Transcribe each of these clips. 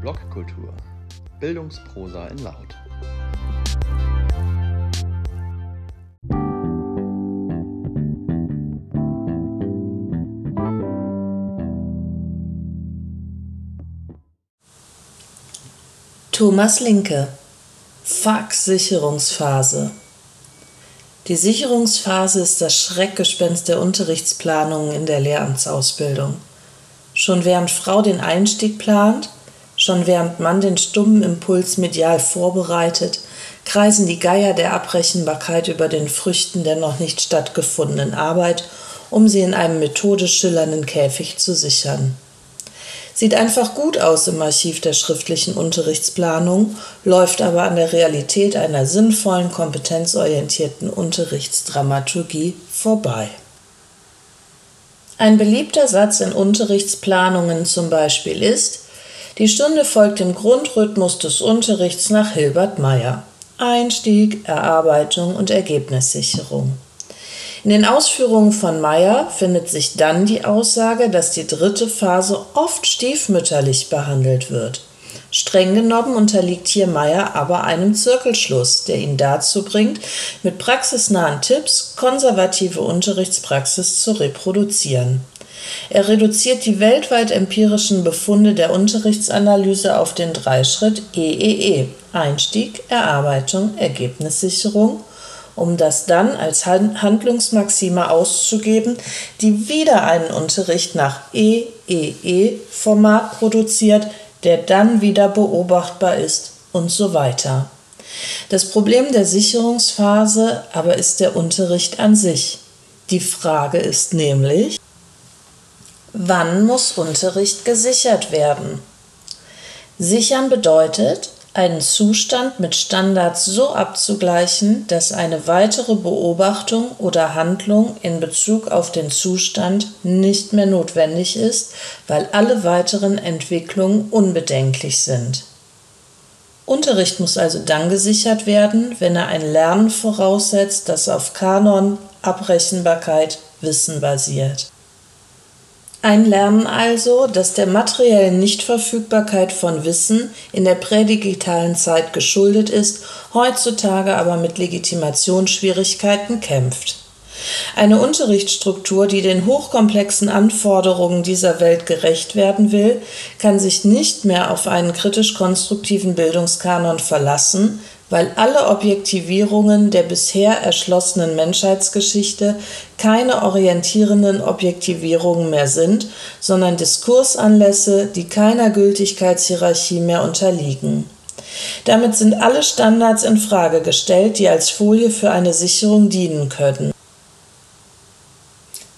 Blogkultur. Bildungsprosa in Laut. Thomas Linke FAK-Sicherungsphase Die Sicherungsphase ist das Schreckgespenst der Unterrichtsplanungen in der Lehramtsausbildung. Schon während Frau den Einstieg plant, schon während Mann den stummen Impuls medial vorbereitet, kreisen die Geier der Abrechenbarkeit über den Früchten der noch nicht stattgefundenen Arbeit, um sie in einem methodisch schillernden Käfig zu sichern. Sieht einfach gut aus im Archiv der schriftlichen Unterrichtsplanung, läuft aber an der Realität einer sinnvollen, kompetenzorientierten Unterrichtsdramaturgie vorbei. Ein beliebter Satz in Unterrichtsplanungen zum Beispiel ist, die Stunde folgt dem Grundrhythmus des Unterrichts nach Hilbert Meyer. Einstieg, Erarbeitung und Ergebnissicherung. In den Ausführungen von Meyer findet sich dann die Aussage, dass die dritte Phase oft stiefmütterlich behandelt wird. Streng genommen unterliegt hier Meyer aber einem Zirkelschluss, der ihn dazu bringt, mit praxisnahen Tipps konservative Unterrichtspraxis zu reproduzieren. Er reduziert die weltweit empirischen Befunde der Unterrichtsanalyse auf den Dreischritt EEE Einstieg, Erarbeitung, Ergebnissicherung um das dann als Handlungsmaxime auszugeben, die wieder einen Unterricht nach EEE-Format produziert, der dann wieder beobachtbar ist und so weiter. Das Problem der Sicherungsphase aber ist der Unterricht an sich. Die Frage ist nämlich, wann muss Unterricht gesichert werden? Sichern bedeutet, einen Zustand mit Standards so abzugleichen, dass eine weitere Beobachtung oder Handlung in Bezug auf den Zustand nicht mehr notwendig ist, weil alle weiteren Entwicklungen unbedenklich sind. Unterricht muss also dann gesichert werden, wenn er ein Lernen voraussetzt, das auf Kanon, Abrechenbarkeit, Wissen basiert. Ein Lernen also, das der materiellen Nichtverfügbarkeit von Wissen in der prädigitalen Zeit geschuldet ist, heutzutage aber mit Legitimationsschwierigkeiten kämpft. Eine Unterrichtsstruktur, die den hochkomplexen Anforderungen dieser Welt gerecht werden will, kann sich nicht mehr auf einen kritisch-konstruktiven Bildungskanon verlassen, weil alle Objektivierungen der bisher erschlossenen Menschheitsgeschichte keine orientierenden Objektivierungen mehr sind, sondern Diskursanlässe, die keiner Gültigkeitshierarchie mehr unterliegen. Damit sind alle Standards in Frage gestellt, die als Folie für eine Sicherung dienen können.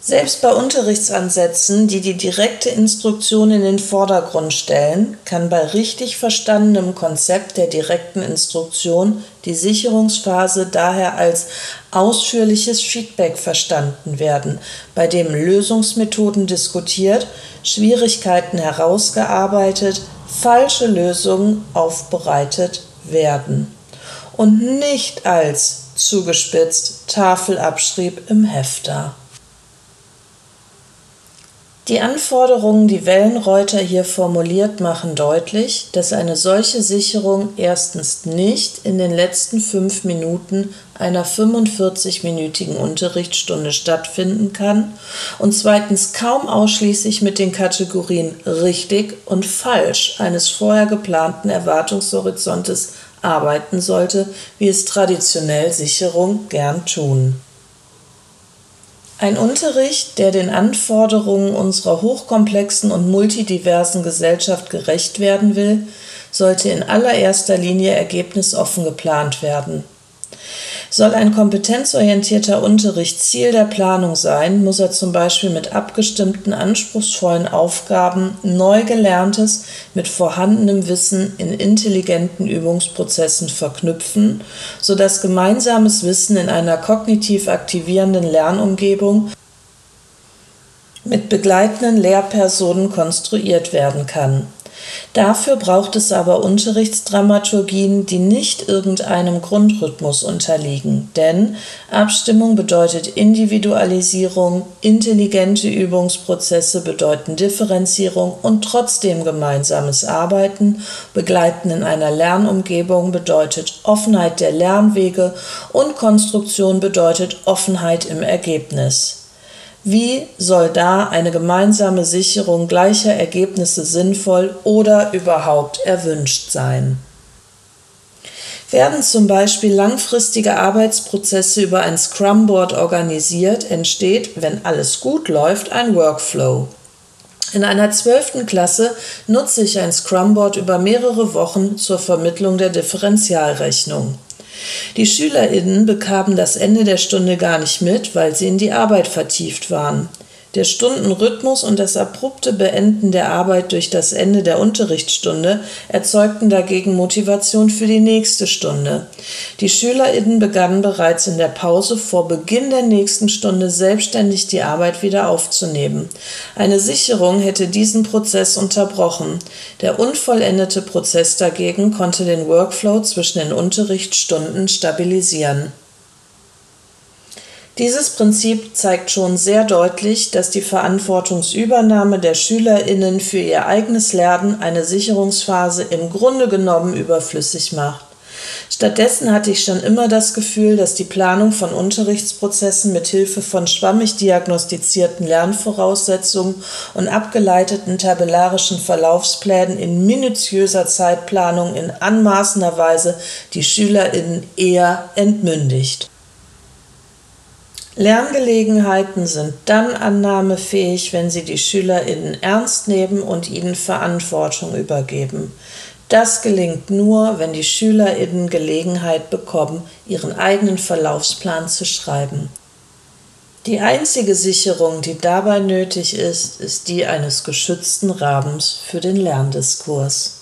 Selbst bei Unterrichtsansätzen, die die direkte Instruktion in den Vordergrund stellen, kann bei richtig verstandenem Konzept der direkten Instruktion die Sicherungsphase daher als ausführliches Feedback verstanden werden, bei dem Lösungsmethoden diskutiert, Schwierigkeiten herausgearbeitet, falsche Lösungen aufbereitet werden und nicht als zugespitzt Tafelabschrieb im Hefter. Die Anforderungen, die Wellenreuter hier formuliert, machen deutlich, dass eine solche Sicherung erstens nicht in den letzten fünf Minuten einer 45-minütigen Unterrichtsstunde stattfinden kann und zweitens kaum ausschließlich mit den Kategorien richtig und falsch eines vorher geplanten Erwartungshorizontes arbeiten sollte, wie es traditionell Sicherung gern tun. Ein Unterricht, der den Anforderungen unserer hochkomplexen und multidiversen Gesellschaft gerecht werden will, sollte in allererster Linie ergebnisoffen geplant werden. Soll ein kompetenzorientierter Unterricht Ziel der Planung sein, muss er zum Beispiel mit abgestimmten anspruchsvollen Aufgaben neu gelerntes mit vorhandenem Wissen in intelligenten Übungsprozessen verknüpfen, sodass gemeinsames Wissen in einer kognitiv aktivierenden Lernumgebung mit begleitenden Lehrpersonen konstruiert werden kann. Dafür braucht es aber Unterrichtsdramaturgien, die nicht irgendeinem Grundrhythmus unterliegen, denn Abstimmung bedeutet Individualisierung, intelligente Übungsprozesse bedeuten Differenzierung und trotzdem gemeinsames Arbeiten, begleiten in einer Lernumgebung bedeutet Offenheit der Lernwege und Konstruktion bedeutet Offenheit im Ergebnis. Wie soll da eine gemeinsame Sicherung gleicher Ergebnisse sinnvoll oder überhaupt erwünscht sein? Werden zum Beispiel langfristige Arbeitsprozesse über ein Scrum-Board organisiert, entsteht, wenn alles gut läuft, ein Workflow. In einer zwölften Klasse nutze ich ein Scrum-Board über mehrere Wochen zur Vermittlung der Differentialrechnung. Die SchülerInnen bekamen das Ende der Stunde gar nicht mit, weil sie in die Arbeit vertieft waren. Der Stundenrhythmus und das abrupte Beenden der Arbeit durch das Ende der Unterrichtsstunde erzeugten dagegen Motivation für die nächste Stunde. Die SchülerInnen begannen bereits in der Pause vor Beginn der nächsten Stunde selbstständig die Arbeit wieder aufzunehmen. Eine Sicherung hätte diesen Prozess unterbrochen. Der unvollendete Prozess dagegen konnte den Workflow zwischen den Unterrichtsstunden stabilisieren. Dieses Prinzip zeigt schon sehr deutlich, dass die Verantwortungsübernahme der Schülerinnen für ihr eigenes Lernen eine Sicherungsphase im Grunde genommen überflüssig macht. Stattdessen hatte ich schon immer das Gefühl, dass die Planung von Unterrichtsprozessen mit Hilfe von schwammig diagnostizierten Lernvoraussetzungen und abgeleiteten tabellarischen Verlaufsplänen in minutiöser Zeitplanung in anmaßender Weise die Schülerinnen eher entmündigt. Lerngelegenheiten sind dann annahmefähig, wenn sie die SchülerInnen ernst nehmen und ihnen Verantwortung übergeben. Das gelingt nur, wenn die SchülerInnen Gelegenheit bekommen, ihren eigenen Verlaufsplan zu schreiben. Die einzige Sicherung, die dabei nötig ist, ist die eines geschützten Rahmens für den Lerndiskurs.